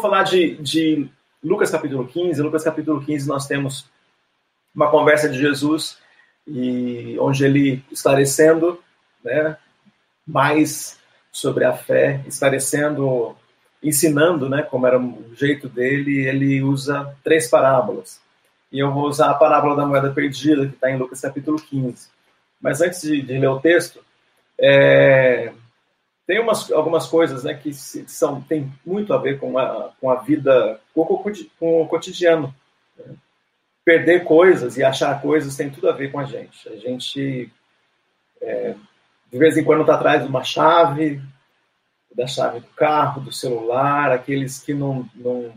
vou falar de, de Lucas capítulo 15. Lucas capítulo 15 nós temos uma conversa de Jesus e onde ele esclarecendo, né, mais sobre a fé, esclarecendo, ensinando, né, como era o jeito dele, ele usa três parábolas. E eu vou usar a parábola da moeda perdida, que está em Lucas capítulo 15. Mas antes de, de ler o texto, é, tem umas, algumas coisas né, que são, tem muito a ver com a, com a vida, com, com o cotidiano. Né? Perder coisas e achar coisas tem tudo a ver com a gente. A gente, é, de vez em quando, está atrás de uma chave, da chave do carro, do celular, aqueles que não, não,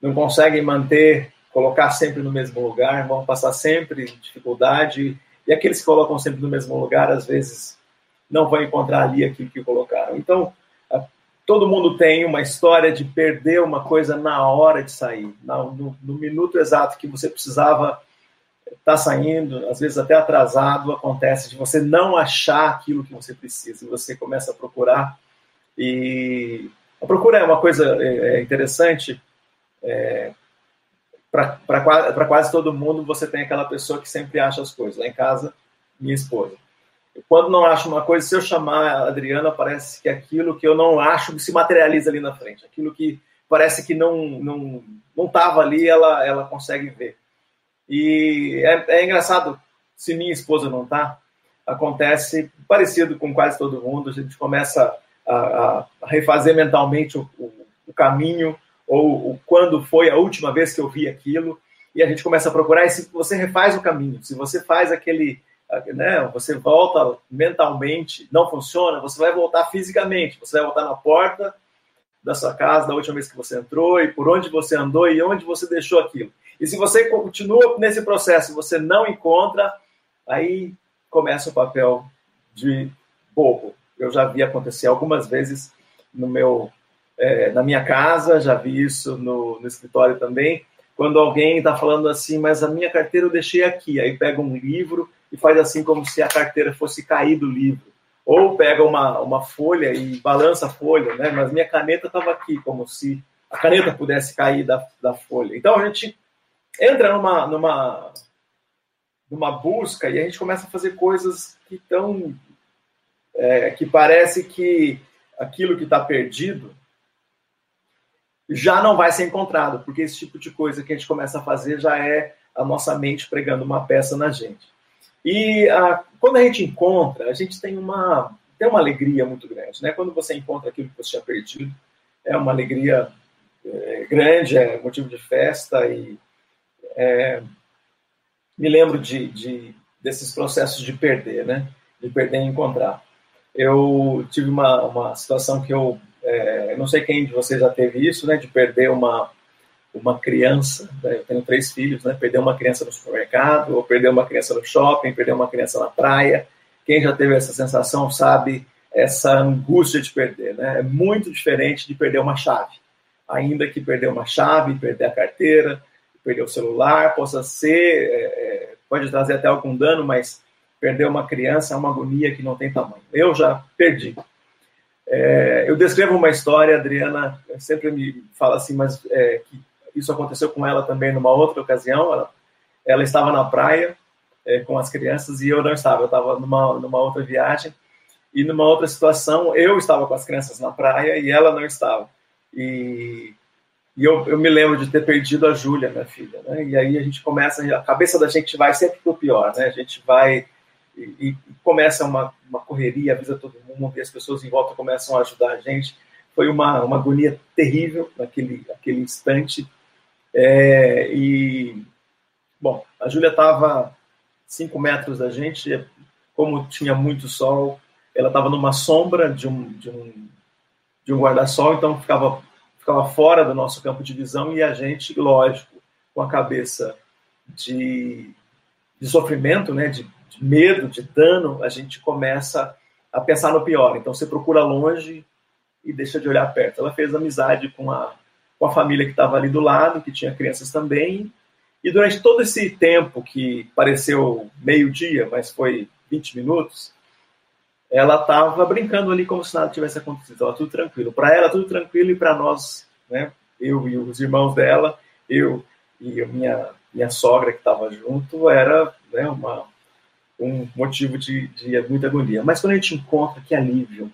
não conseguem manter, colocar sempre no mesmo lugar, vão passar sempre dificuldade, e aqueles que colocam sempre no mesmo lugar, às vezes não vão encontrar ali aquilo que colocaram. Então, todo mundo tem uma história de perder uma coisa na hora de sair, no, no minuto exato que você precisava estar tá saindo, às vezes até atrasado, acontece de você não achar aquilo que você precisa, e você começa a procurar. E a procura é uma coisa é, é interessante. É, para quase todo mundo, você tem aquela pessoa que sempre acha as coisas. Lá em casa, minha esposa quando não acho uma coisa, se eu chamar a Adriana, parece que aquilo que eu não acho se materializa ali na frente. Aquilo que parece que não não não estava ali, ela ela consegue ver. E é, é engraçado se minha esposa não está, acontece parecido com quase todo mundo. A gente começa a, a, a refazer mentalmente o, o, o caminho ou o, quando foi a última vez que eu vi aquilo e a gente começa a procurar. E se você refaz o caminho, se você faz aquele né, você volta mentalmente, não funciona, você vai voltar fisicamente, você vai voltar na porta da sua casa da última vez que você entrou e por onde você andou e onde você deixou aquilo. E se você continua nesse processo você não encontra, aí começa o papel de bobo. Eu já vi acontecer algumas vezes no meu, é, na minha casa, já vi isso no, no escritório também, quando alguém está falando assim, mas a minha carteira eu deixei aqui, aí pega um livro e faz assim como se a carteira fosse cair do livro. Ou pega uma, uma folha e balança a folha, né? Mas minha caneta estava aqui, como se a caneta pudesse cair da, da folha. Então a gente entra numa, numa, numa busca e a gente começa a fazer coisas que estão. É, que parece que aquilo que está perdido já não vai ser encontrado, porque esse tipo de coisa que a gente começa a fazer já é a nossa mente pregando uma peça na gente. E ah, quando a gente encontra, a gente tem uma, tem uma alegria muito grande. Né? Quando você encontra aquilo que você tinha perdido, é uma alegria é, grande, é motivo de festa. E é, me lembro de, de, desses processos de perder, né? de perder e encontrar. Eu tive uma, uma situação que eu, é, não sei quem de vocês já teve isso, né? de perder uma, uma criança, né? eu tenho três filhos, né? Perder uma criança no supermercado, ou perder uma criança no shopping, perder uma criança na praia. Quem já teve essa sensação sabe essa angústia de perder, né? É muito diferente de perder uma chave. Ainda que perder uma chave, perder a carteira, perder o celular, possa ser, é, é, pode trazer até algum dano, mas perder uma criança é uma agonia que não tem tamanho. Eu já perdi. É, eu descrevo uma história, a Adriana sempre me fala assim, mas é, que isso aconteceu com ela também numa outra ocasião. Ela, ela estava na praia é, com as crianças e eu não estava. Eu estava numa, numa outra viagem e numa outra situação eu estava com as crianças na praia e ela não estava. E, e eu, eu me lembro de ter perdido a Júlia, minha filha. Né? E aí a gente começa, a cabeça da gente vai sempre para o pior, né? A gente vai e, e, começa uma, uma correria, avisa todo mundo e as pessoas em volta começam a ajudar a gente. Foi uma, uma agonia terrível naquele, naquele instante é, e, bom, a Júlia estava cinco metros da gente, como tinha muito sol, ela estava numa sombra de um, de um, de um guarda-sol, então ficava, ficava fora do nosso campo de visão e a gente, lógico, com a cabeça de, de sofrimento, né, de, de medo, de dano, a gente começa a pensar no pior. Então você procura longe e deixa de olhar perto. Ela fez amizade com a com a família que estava ali do lado, que tinha crianças também. E durante todo esse tempo, que pareceu meio-dia, mas foi 20 minutos, ela estava brincando ali como se nada tivesse acontecido. Estava tudo tranquilo. Para ela, tudo tranquilo, e para nós, né, eu e os irmãos dela, eu e minha, minha sogra que estava junto, era né, uma, um motivo de, de muita agonia. Mas quando a gente encontra, que alívio,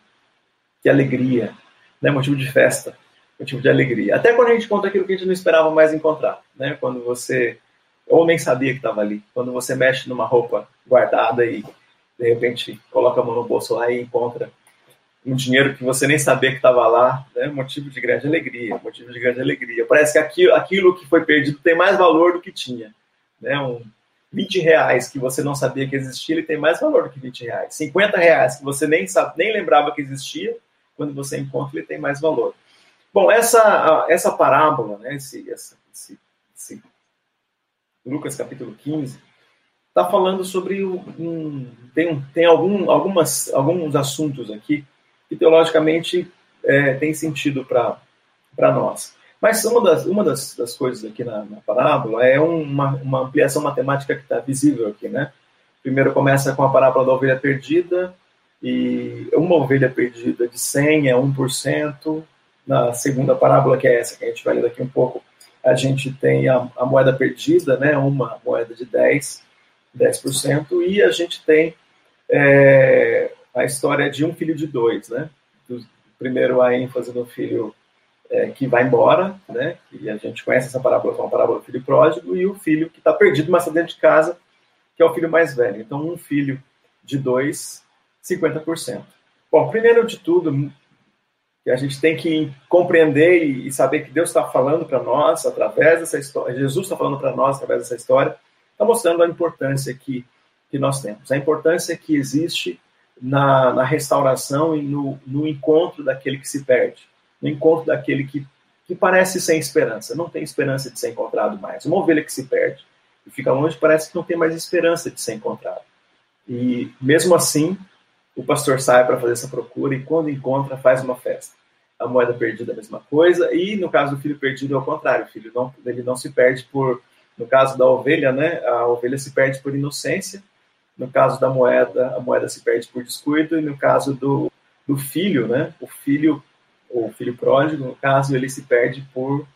que alegria, né, motivo de festa, motivo de alegria. Até quando a gente encontra aquilo que a gente não esperava mais encontrar, né? Quando você ou nem sabia que estava ali, quando você mexe numa roupa guardada e de repente coloca a mão no bolso lá e encontra um dinheiro que você nem sabia que estava lá, né? motivo de grande alegria, motivo de grande alegria. Parece que aquilo, aquilo que foi perdido tem mais valor do que tinha. Né? Um 20 reais que você não sabia que existia, ele tem mais valor do que 20 reais. 50 reais que você nem, sabe, nem lembrava que existia, quando você encontra, ele tem mais valor. Bom, essa, essa parábola, né, esse, esse, esse Lucas capítulo 15, está falando sobre um, tem, tem algum, algumas, alguns assuntos aqui que teologicamente é, tem sentido para nós. Mas uma das, uma das, das coisas aqui na, na parábola é uma, uma ampliação matemática que está visível aqui, né? Primeiro começa com a parábola da ovelha perdida, e uma ovelha perdida de 100 é 1%. Na segunda parábola, que é essa que a gente vai ler daqui um pouco, a gente tem a, a moeda perdida, né? uma moeda de 10, 10%, e a gente tem é, a história de um filho de dois, né? primeiro a ênfase no filho é, que vai embora, né? E a gente conhece essa parábola como a parábola do filho pródigo, e o filho que está perdido, mas está dentro de casa, que é o filho mais velho. Então, um filho de dois, 50%. Bom, primeiro de tudo, que a gente tem que compreender e saber que Deus está falando para nós através dessa história, Jesus está falando para nós através dessa história, está mostrando a importância que, que nós temos, a importância que existe na, na restauração e no, no encontro daquele que se perde, no encontro daquele que, que parece sem esperança, não tem esperança de ser encontrado mais. Uma ovelha que se perde e fica longe parece que não tem mais esperança de ser encontrado. E mesmo assim, o pastor sai para fazer essa procura e quando encontra faz uma festa. A moeda perdida a mesma coisa e no caso do filho perdido é o contrário, o filho não ele não se perde por no caso da ovelha, né, a ovelha se perde por inocência. No caso da moeda, a moeda se perde por descuido e no caso do, do filho, né, o filho o filho pródigo, no caso, ele se perde por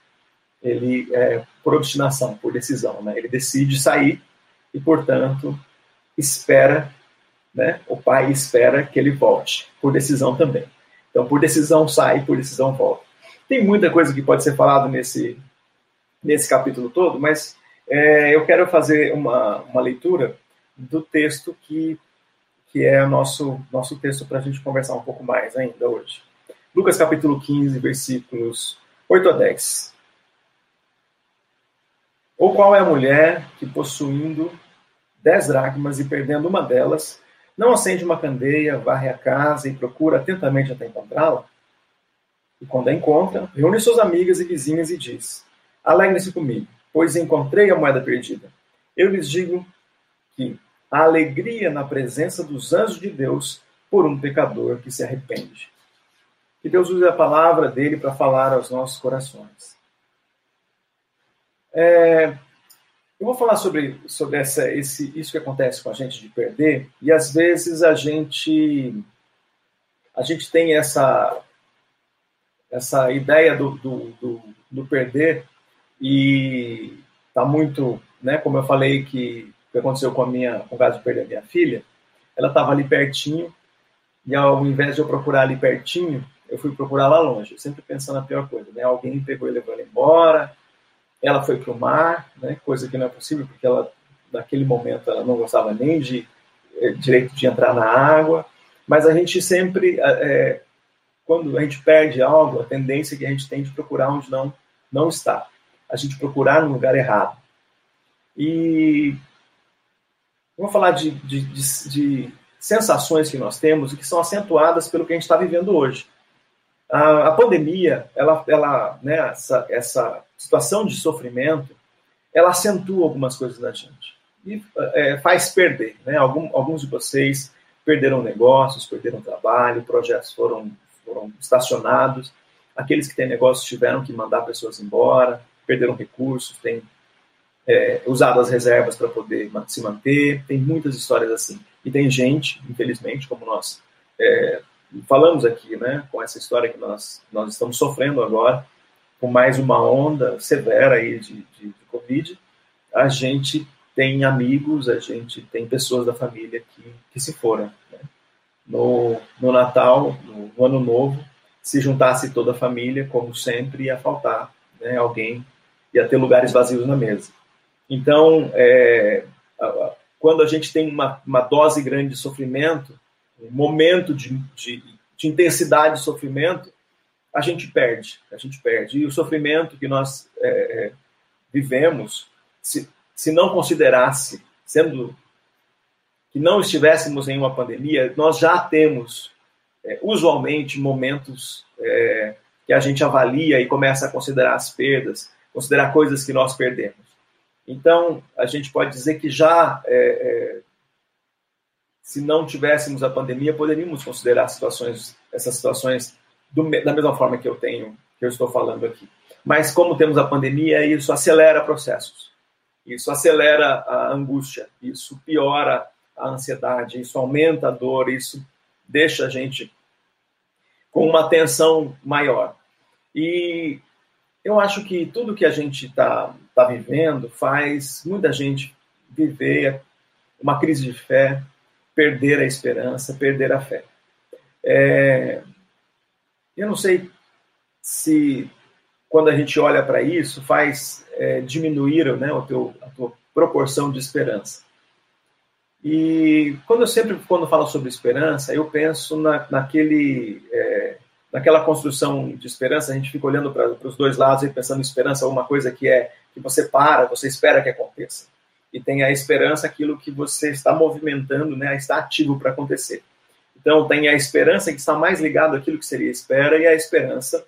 ele é, por obstinação, por decisão, né? Ele decide sair e, portanto, espera né, o pai espera que ele volte, por decisão também. Então, por decisão sai, por decisão volta. Tem muita coisa que pode ser falado nesse, nesse capítulo todo, mas é, eu quero fazer uma, uma leitura do texto que, que é o nosso, nosso texto para a gente conversar um pouco mais ainda hoje. Lucas capítulo 15, versículos 8 a 10. Ou qual é a mulher que, possuindo dez dracmas e perdendo uma delas, não acende uma candeia, varre a casa e procura atentamente até encontrá-la? E quando a encontra, reúne suas amigas e vizinhas e diz: Alegrem-se comigo, pois encontrei a moeda perdida. Eu lhes digo que a alegria na presença dos anjos de Deus por um pecador que se arrepende. Que Deus use a palavra dele para falar aos nossos corações. É, eu vou falar sobre, sobre essa, esse, isso que acontece com a gente de perder, e às vezes a gente, a gente tem essa, essa ideia do, do, do, do perder e está muito, né, como eu falei que, que aconteceu com a minha, com o caso de perder a minha filha, ela estava ali pertinho, e ao invés de eu procurar ali pertinho, eu fui procurar lá longe, sempre pensando na pior coisa, né, alguém pegou e levou ela embora, ela foi para o mar, né, coisa que não é possível, porque ela, naquele momento, ela não gostava nem de é, direito de entrar na água. Mas a gente sempre, é, quando a gente perde algo, a tendência que a gente tem de procurar onde não, não está. A gente procurar no lugar errado. E vamos falar de, de, de, de sensações que nós temos e que são acentuadas pelo que a gente está vivendo hoje. A, a pandemia, ela, ela, né, essa, essa situação de sofrimento, ela acentua algumas coisas da gente e é, faz perder. Né? Algum, alguns de vocês perderam negócios, perderam trabalho, projetos foram, foram estacionados, aqueles que têm negócios tiveram que mandar pessoas embora, perderam recursos, têm é, usado as reservas para poder se manter, tem muitas histórias assim. E tem gente, infelizmente, como nós é, falamos aqui, né, com essa história que nós, nós estamos sofrendo agora, com mais uma onda severa aí de, de, de Covid, a gente tem amigos, a gente tem pessoas da família que, que se foram. Né? No, no Natal, no, no, Ano Novo, se juntasse toda a família, como sempre, ia faltar né? alguém, ia ter lugares vazios na mesa. Então, é, quando a gente tem uma, uma dose grande de sofrimento, um momento de, de, de intensidade de sofrimento, a gente perde, a gente perde. E o sofrimento que nós é, é vivemos, se, se não considerasse, sendo que não estivéssemos em uma pandemia, nós já temos, é, usualmente, momentos é, que a gente avalia e começa a considerar as perdas, considerar coisas que nós perdemos. Então, a gente pode dizer que já, é, é se não tivéssemos a pandemia, poderíamos considerar situações, essas situações do, da mesma forma que eu tenho, que eu estou falando aqui. Mas como temos a pandemia, isso acelera processos. Isso acelera a angústia, isso piora a ansiedade, isso aumenta a dor, isso deixa a gente com uma tensão maior. E eu acho que tudo que a gente está tá vivendo faz muita gente viver uma crise de fé, perder a esperança, perder a fé. É, eu não sei se quando a gente olha para isso, faz é, diminuir né, o teu, a tua proporção de esperança. E quando eu sempre, quando falo sobre esperança, eu penso na, naquele, é, naquela construção de esperança, a gente fica olhando para os dois lados e pensando em esperança, alguma coisa que é que você para, você espera que aconteça. E tem a esperança, aquilo que você está movimentando, né, está ativo para acontecer. Então, tem a esperança que está mais ligado àquilo que seria espera e a esperança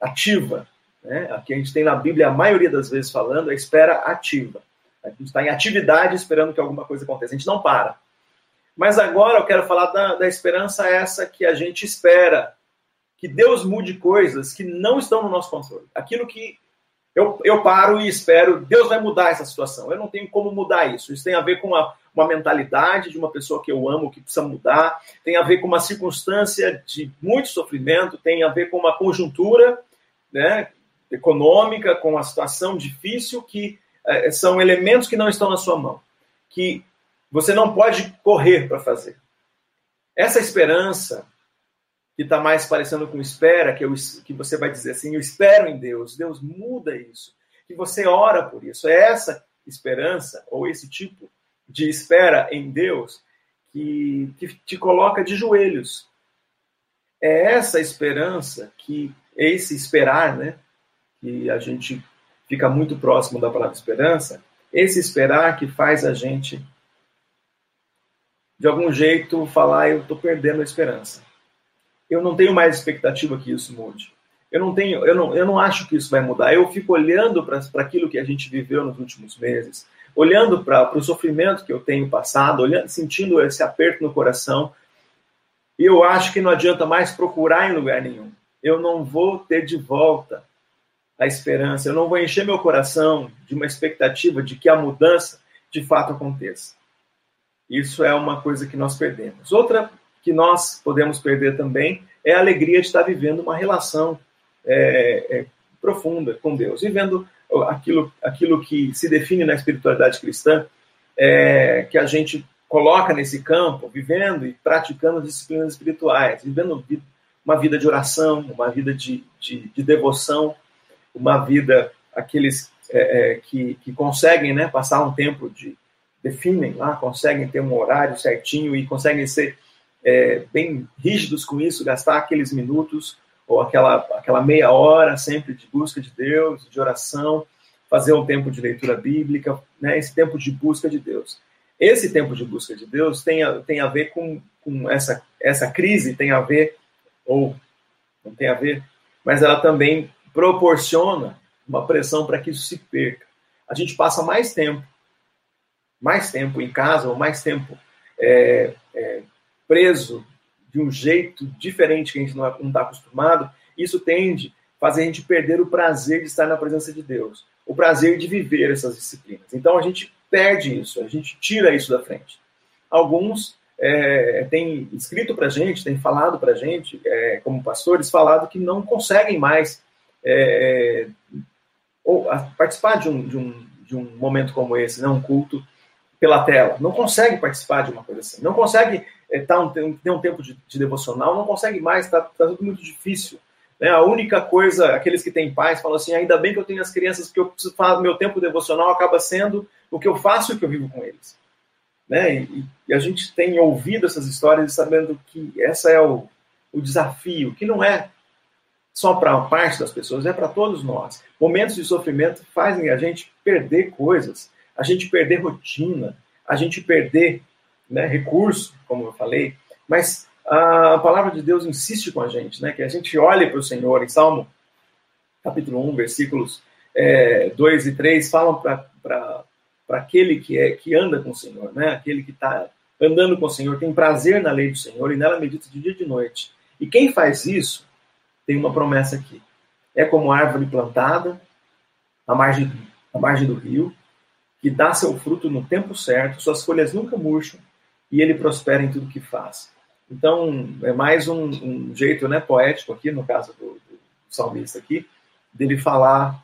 ativa, né? Aqui a gente tem na Bíblia, a maioria das vezes falando, a espera ativa. A gente está em atividade esperando que alguma coisa aconteça. A gente não para. Mas agora eu quero falar da, da esperança essa que a gente espera que Deus mude coisas que não estão no nosso controle. Aquilo que eu, eu paro e espero, Deus vai mudar essa situação. Eu não tenho como mudar isso. Isso tem a ver com uma, uma mentalidade de uma pessoa que eu amo, que precisa mudar, tem a ver com uma circunstância de muito sofrimento, tem a ver com uma conjuntura né, econômica, com a situação difícil, que é, são elementos que não estão na sua mão, que você não pode correr para fazer. Essa esperança, que está mais parecendo com espera, que, eu, que você vai dizer assim, eu espero em Deus, Deus muda isso, que você ora por isso. É essa esperança, ou esse tipo de espera em Deus, que, que te coloca de joelhos. É essa esperança que, esse esperar, né, que a gente fica muito próximo da palavra esperança, esse esperar que faz a gente, de algum jeito, falar: eu estou perdendo a esperança. Eu não tenho mais expectativa que isso mude. Eu não tenho, eu não, eu não acho que isso vai mudar. Eu fico olhando para aquilo que a gente viveu nos últimos meses, olhando para o sofrimento que eu tenho passado, olhando, sentindo esse aperto no coração. E eu acho que não adianta mais procurar em lugar nenhum. Eu não vou ter de volta a esperança, eu não vou encher meu coração de uma expectativa de que a mudança de fato aconteça. Isso é uma coisa que nós perdemos. Outra que nós podemos perder também é a alegria de estar vivendo uma relação é, é, profunda com Deus, vivendo aquilo, aquilo que se define na espiritualidade cristã, é, que a gente coloca nesse campo, vivendo e praticando disciplinas espirituais, vivendo uma vida de oração, uma vida de, de, de devoção uma vida, aqueles é, é, que, que conseguem né, passar um tempo de. definem lá, conseguem ter um horário certinho e conseguem ser é, bem rígidos com isso, gastar aqueles minutos ou aquela, aquela meia hora sempre de busca de Deus, de oração, fazer um tempo de leitura bíblica, né, esse tempo de busca de Deus. Esse tempo de busca de Deus tem a, tem a ver com, com essa, essa crise, tem a ver, ou não tem a ver, mas ela também proporciona uma pressão para que isso se perca. A gente passa mais tempo, mais tempo em casa, ou mais tempo é, é, preso de um jeito diferente que a gente não está acostumado, isso tende a fazer a gente perder o prazer de estar na presença de Deus, o prazer de viver essas disciplinas. Então a gente perde isso, a gente tira isso da frente. Alguns é, têm escrito para gente, têm falado para gente, é, como pastores, falado que não conseguem mais é, ou participar de um, de, um, de um momento como esse, né, um culto pela tela. Não consegue participar de uma coisa assim. Não consegue é, tá um, ter um tempo de, de, devocional, não consegue mais, está tá tudo muito difícil. Né? A única coisa, aqueles que têm pais falam assim: ainda bem que eu tenho as crianças, porque eu preciso fazer, meu tempo devocional acaba sendo o que eu faço e o que eu vivo com eles. Né? E, e, a gente tem ouvido essas histórias sabendo que essa é o, o desafio, que não é só para parte das pessoas, é para todos nós. Momentos de sofrimento fazem a gente perder coisas, a gente perder rotina, a gente perder né, recurso, como eu falei, mas a palavra de Deus insiste com a gente, né, que a gente olhe para o Senhor. Em Salmo capítulo 1, versículos é, 2 e 3, falam para aquele que, é, que anda com o Senhor, né, aquele que está andando com o Senhor, tem prazer na lei do Senhor e nela medita de dia e de noite. E quem faz isso tem uma promessa aqui. É como árvore plantada à margem, à margem do rio, que dá seu fruto no tempo certo, suas folhas nunca murcham e ele prospera em tudo que faz. Então, é mais um, um jeito né, poético aqui, no caso do, do salmista aqui, dele falar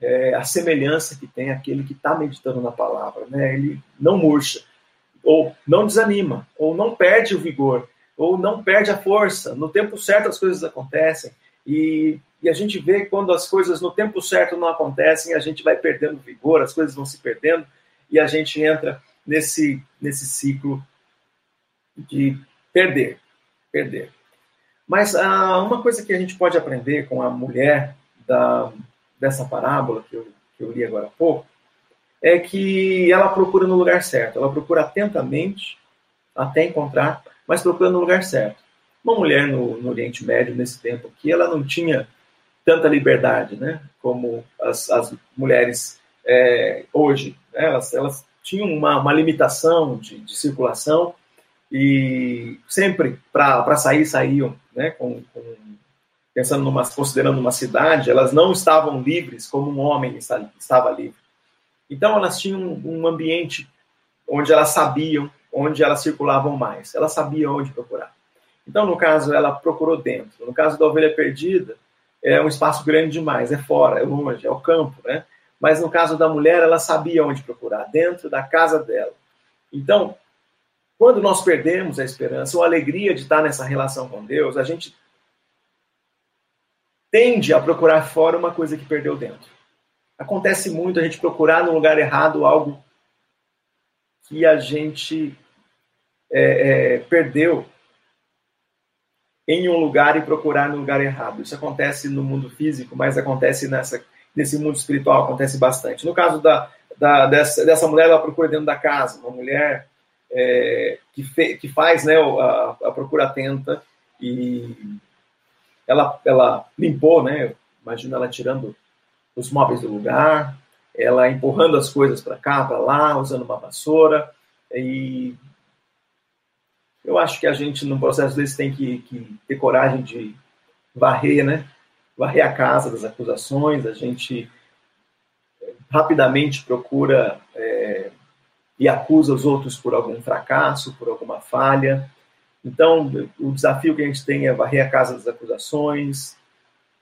é, a semelhança que tem aquele que está meditando na palavra. Né? Ele não murcha, ou não desanima, ou não perde o vigor, ou não perde a força. No tempo certo as coisas acontecem. E, e, a gente vê quando as coisas no tempo certo não acontecem, a gente vai perdendo vigor, as coisas vão se perdendo, e a gente entra nesse, nesse ciclo de perder, perder. Mas ah, uma coisa que a gente pode aprender com a mulher da, dessa parábola que eu, que eu li agora há pouco, é que ela procura no lugar certo, ela procura atentamente até encontrar, mas procura no lugar certo. Uma mulher no, no Oriente Médio, nesse tempo aqui, ela não tinha tanta liberdade, né, como as, as mulheres é, hoje. Né, elas, elas tinham uma, uma limitação de, de circulação, e sempre para sair saíam, né, com, com, pensando numa, considerando uma cidade, elas não estavam livres como um homem estava livre. Então elas tinham um ambiente onde elas sabiam onde elas circulavam mais, elas sabiam onde procurar. Então no caso ela procurou dentro. No caso da ovelha perdida é um espaço grande demais, é fora, é longe, é o campo, né? Mas no caso da mulher ela sabia onde procurar, dentro da casa dela. Então quando nós perdemos a esperança ou a alegria de estar nessa relação com Deus, a gente tende a procurar fora uma coisa que perdeu dentro. Acontece muito a gente procurar no lugar errado algo que a gente é, é, perdeu em um lugar e procurar no lugar errado. Isso acontece no mundo físico, mas acontece nessa, nesse mundo espiritual, acontece bastante. No caso da, da dessa, dessa mulher, ela procura dentro da casa, uma mulher é, que, fe, que, faz né, a, a, procura atenta e ela, ela limpou, né? Imagina ela tirando os móveis do lugar, ela empurrando as coisas para cá, para lá, usando uma vassoura. E eu acho que a gente, num processo desse, tem que, que ter coragem de varrer, né? Varrer a casa das acusações, a gente rapidamente procura é, e acusa os outros por algum fracasso, por alguma falha. Então, o desafio que a gente tem é varrer a casa das acusações,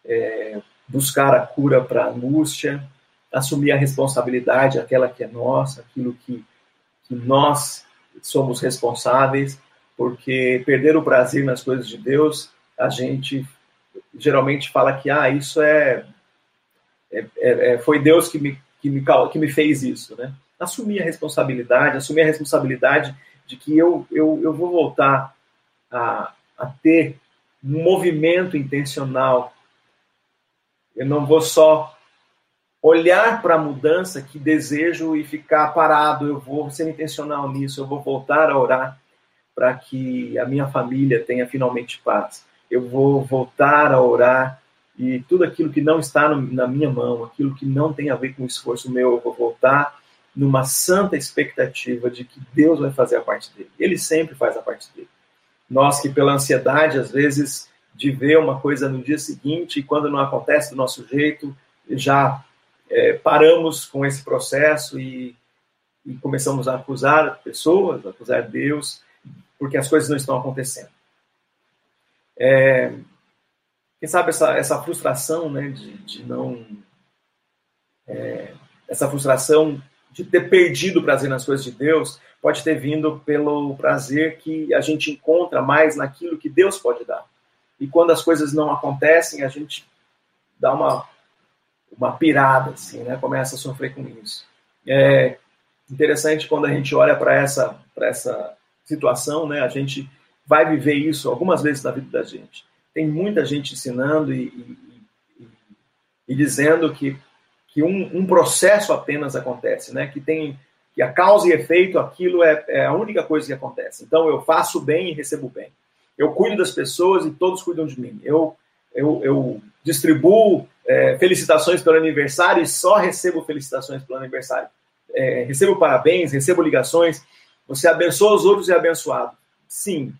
é, buscar a cura para a angústia, assumir a responsabilidade, aquela que é nossa, aquilo que, que nós somos responsáveis, porque perder o prazer nas coisas de Deus, a gente geralmente fala que ah, isso é, é, é foi Deus que me, que, me, que me fez isso, né? Assumir a responsabilidade, assumir a responsabilidade de que eu, eu, eu vou voltar a, a ter um movimento intencional. Eu não vou só olhar para a mudança que desejo e ficar parado. Eu vou ser intencional nisso. Eu vou voltar a orar para que a minha família tenha finalmente paz. Eu vou voltar a orar e tudo aquilo que não está no, na minha mão, aquilo que não tem a ver com o esforço meu, eu vou voltar numa santa expectativa de que Deus vai fazer a parte dele. Ele sempre faz a parte dele. Nós que pela ansiedade, às vezes, de ver uma coisa no dia seguinte e quando não acontece do nosso jeito, já é, paramos com esse processo e, e começamos a acusar pessoas, a acusar Deus, porque as coisas não estão acontecendo. É, quem sabe essa, essa frustração, né, de, de não. É, essa frustração de ter perdido o prazer nas coisas de Deus pode ter vindo pelo prazer que a gente encontra mais naquilo que Deus pode dar. E quando as coisas não acontecem, a gente dá uma, uma pirada, assim, né? Começa a sofrer com isso. É interessante quando a gente olha para essa, essa situação, né? A gente vai viver isso algumas vezes na vida da gente. Tem muita gente ensinando e, e, e, e dizendo que, que um, um, processo apenas acontece, né? Que tem que a causa e efeito, aquilo é, é a única coisa que acontece. Então eu faço bem e recebo bem. Eu cuido das pessoas e todos cuidam de mim. Eu eu, eu distribuo é, felicitações pelo aniversário e só recebo felicitações pelo aniversário. É, recebo parabéns, recebo ligações. Você abençoa os outros e é abençoado. Sim.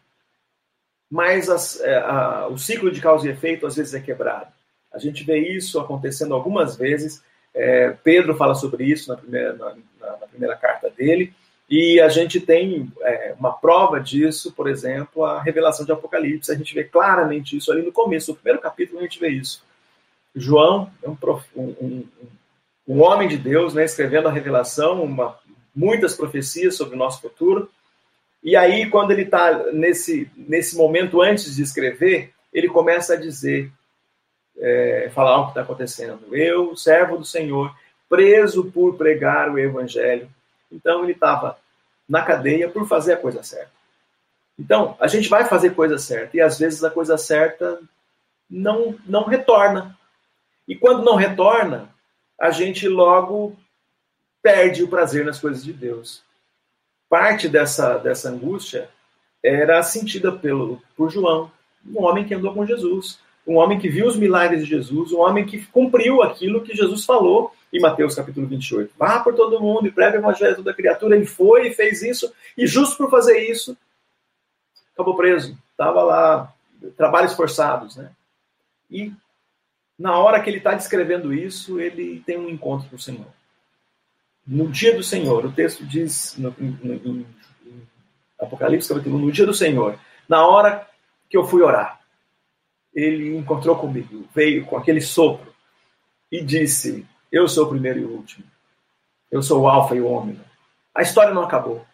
Mas as, é, a, o ciclo de causa e efeito às vezes é quebrado. A gente vê isso acontecendo algumas vezes. É, Pedro fala sobre isso na primeira, na, na, primeira carta dele. E a gente tem é, uma prova disso, por exemplo, a revelação de Apocalipse. A gente vê claramente isso ali no começo, no primeiro capítulo, a gente vê isso. João é um, um, um homem de Deus, né, escrevendo a revelação, uma, muitas profecias sobre o nosso futuro. E aí, quando ele está nesse, nesse momento antes de escrever, ele começa a dizer, é, falar o que está acontecendo. Eu, servo do Senhor, preso por pregar o evangelho então ele estava na cadeia por fazer a coisa certa. Então, a gente vai fazer coisa certa e às vezes a coisa certa não não retorna. E quando não retorna, a gente logo perde o prazer nas coisas de Deus. Parte dessa dessa angústia era sentida pelo por João, um homem que andou com Jesus, um homem que viu os milagres de Jesus, um homem que cumpriu aquilo que Jesus falou em Mateus capítulo 28. Vá por todo mundo e prega o evangelho a toda criatura. Ele foi e fez isso, e justo por fazer isso, acabou preso. Estava lá, trabalhos forçados, né? E na hora que ele está descrevendo isso, ele tem um encontro com o Senhor. No dia do Senhor, o texto diz no, no, em Apocalipse capítulo 1, no dia do Senhor, na hora que eu fui orar, ele encontrou comigo, veio com aquele sopro e disse: Eu sou o primeiro e o último. Eu sou o Alfa e o Ômega. A história não acabou.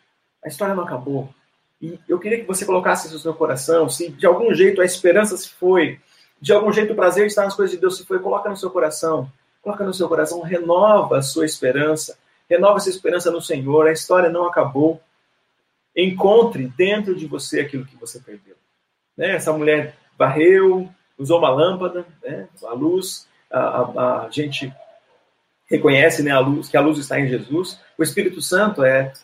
A história não acabou. E eu queria que você colocasse isso no seu coração. Se de algum jeito a esperança se foi, de algum jeito o prazer de estar nas coisas de Deus se foi, coloca no seu coração. Coloca no seu coração, renova a sua esperança. Renova essa esperança no Senhor. A história não acabou. Encontre dentro de você aquilo que você perdeu. Né? Essa mulher varreu, usou uma lâmpada, né, a luz, a, a, a, gente reconhece né, a luz, que a luz está em Jesus. O Espírito Santo é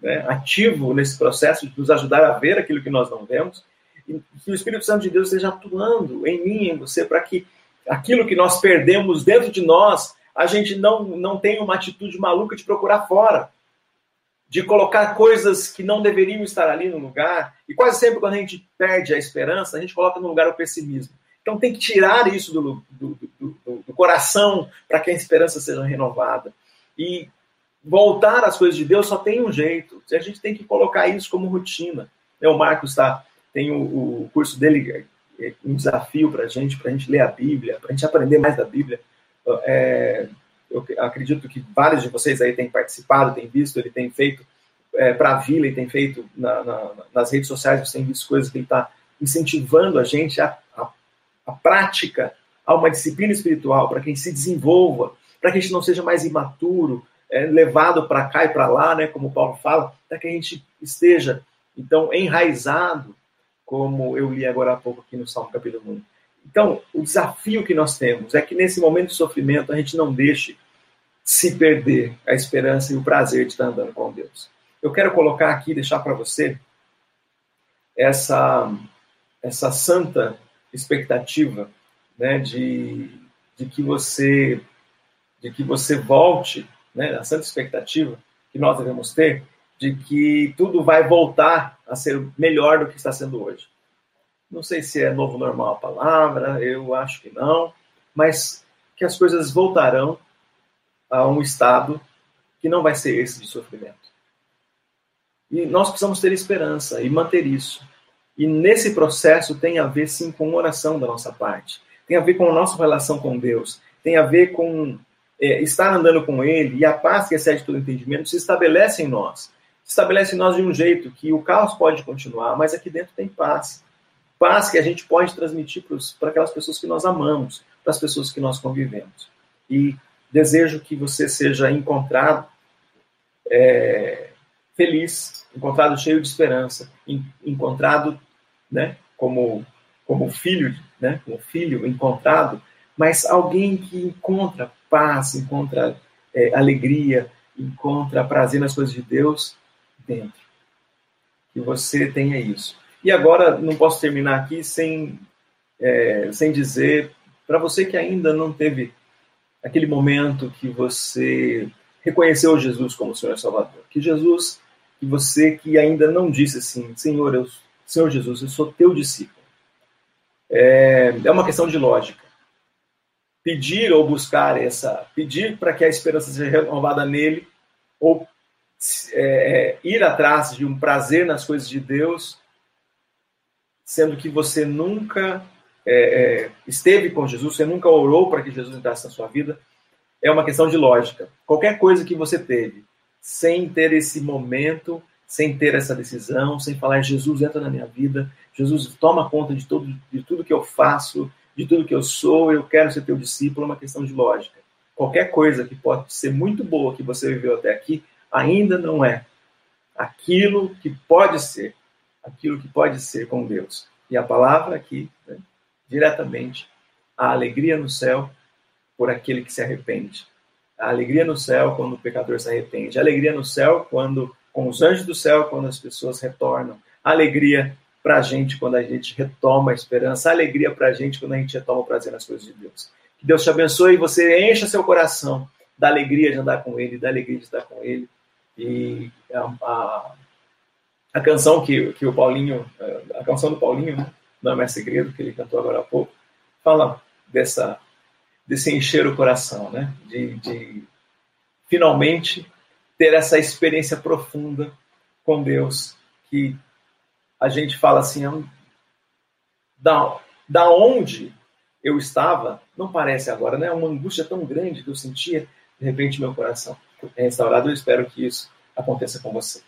né, ativo nesse processo de nos ajudar a ver aquilo que nós não vemos. E que o Espírito Santo de Deus esteja atuando em mim, em você, para que aquilo que nós perdemos dentro de nós, a gente não, não tenha uma atitude maluca de procurar fora de colocar coisas que não deveriam estar ali no lugar. E quase sempre, quando a gente perde a esperança, a gente coloca no lugar o pessimismo. Então tem que tirar isso do, do, do, do coração para que a esperança seja renovada. E voltar às coisas de Deus só tem um jeito. A gente tem que colocar isso como rotina. O Marcos tá, tem o, o curso dele, é, é um desafio para a gente, para a gente ler a Bíblia, para a gente aprender mais da Bíblia. É, eu acredito que vários de vocês aí têm participado, têm visto, ele tem feito é, para a Vila, ele tem feito na, na, nas redes sociais, você tem visto coisas que ele está incentivando a gente a, a, a prática, a uma disciplina espiritual, para quem se desenvolva, para que a gente não seja mais imaturo, é, levado para cá e para lá, né, como Paulo fala, para que a gente esteja, então, enraizado, como eu li agora há pouco aqui no Salmo capítulo 1. Então, o desafio que nós temos é que nesse momento de sofrimento a gente não deixe se perder a esperança e o prazer de estar andando com Deus. Eu quero colocar aqui, deixar para você essa essa santa expectativa, né, de, de que você de que você volte, né, a santa expectativa que nós devemos ter de que tudo vai voltar a ser melhor do que está sendo hoje. Não sei se é novo normal a palavra, eu acho que não, mas que as coisas voltarão a um estado que não vai ser esse de sofrimento. E nós precisamos ter esperança e manter isso. E nesse processo tem a ver sim com oração da nossa parte. tem a ver com a nossa relação com Deus, tem a ver com é, estar andando com Ele, e a paz que excede todo entendimento se estabelece em nós. Se estabelece em nós de um jeito que o caos pode continuar, mas aqui dentro tem paz. Paz que a gente pode transmitir para aquelas pessoas que nós amamos, para as pessoas que nós convivemos. E desejo que você seja encontrado é, feliz, encontrado cheio de esperança, encontrado né, como, como filho, né, como filho encontrado, mas alguém que encontra paz, encontra é, alegria, encontra prazer nas coisas de Deus dentro. Que você tenha isso. E agora, não posso terminar aqui sem, é, sem dizer, para você que ainda não teve aquele momento que você reconheceu Jesus como Senhor Salvador, que Jesus, que você que ainda não disse assim, Senhor, eu, Senhor Jesus, eu sou teu discípulo. É, é uma questão de lógica pedir ou buscar essa, pedir para que a esperança seja renovada nele, ou é, é, ir atrás de um prazer nas coisas de Deus, sendo que você nunca é, é, esteve com Jesus, você nunca orou para que Jesus entrasse na sua vida, é uma questão de lógica. Qualquer coisa que você teve, sem ter esse momento, sem ter essa decisão, sem falar Jesus entra na minha vida, Jesus toma conta de, de tudo que eu faço, de tudo que eu sou, eu quero ser teu discípulo, é uma questão de lógica. Qualquer coisa que pode ser muito boa que você viveu até aqui, ainda não é aquilo que pode ser, aquilo que pode ser com Deus. E a palavra aqui, né, diretamente, a alegria no céu por aquele que se arrepende. A alegria no céu quando o pecador se arrepende. A alegria no céu quando, com os anjos do céu, quando as pessoas retornam. A alegria para a gente quando a gente retoma a esperança, a alegria para a gente quando a gente retoma o prazer nas coisas de Deus. Que Deus te abençoe e você encha seu coração da alegria de andar com Ele, da alegria de estar com Ele. E a, a, a canção que, que o Paulinho, a canção do Paulinho, né? não é segredo, que ele cantou agora há pouco, fala dessa, desse encher o coração, né? de, de finalmente ter essa experiência profunda com Deus que a gente fala assim, da, da onde eu estava, não parece agora, né? Uma angústia tão grande que eu sentia, de repente meu coração é restaurado. Eu espero que isso aconteça com você.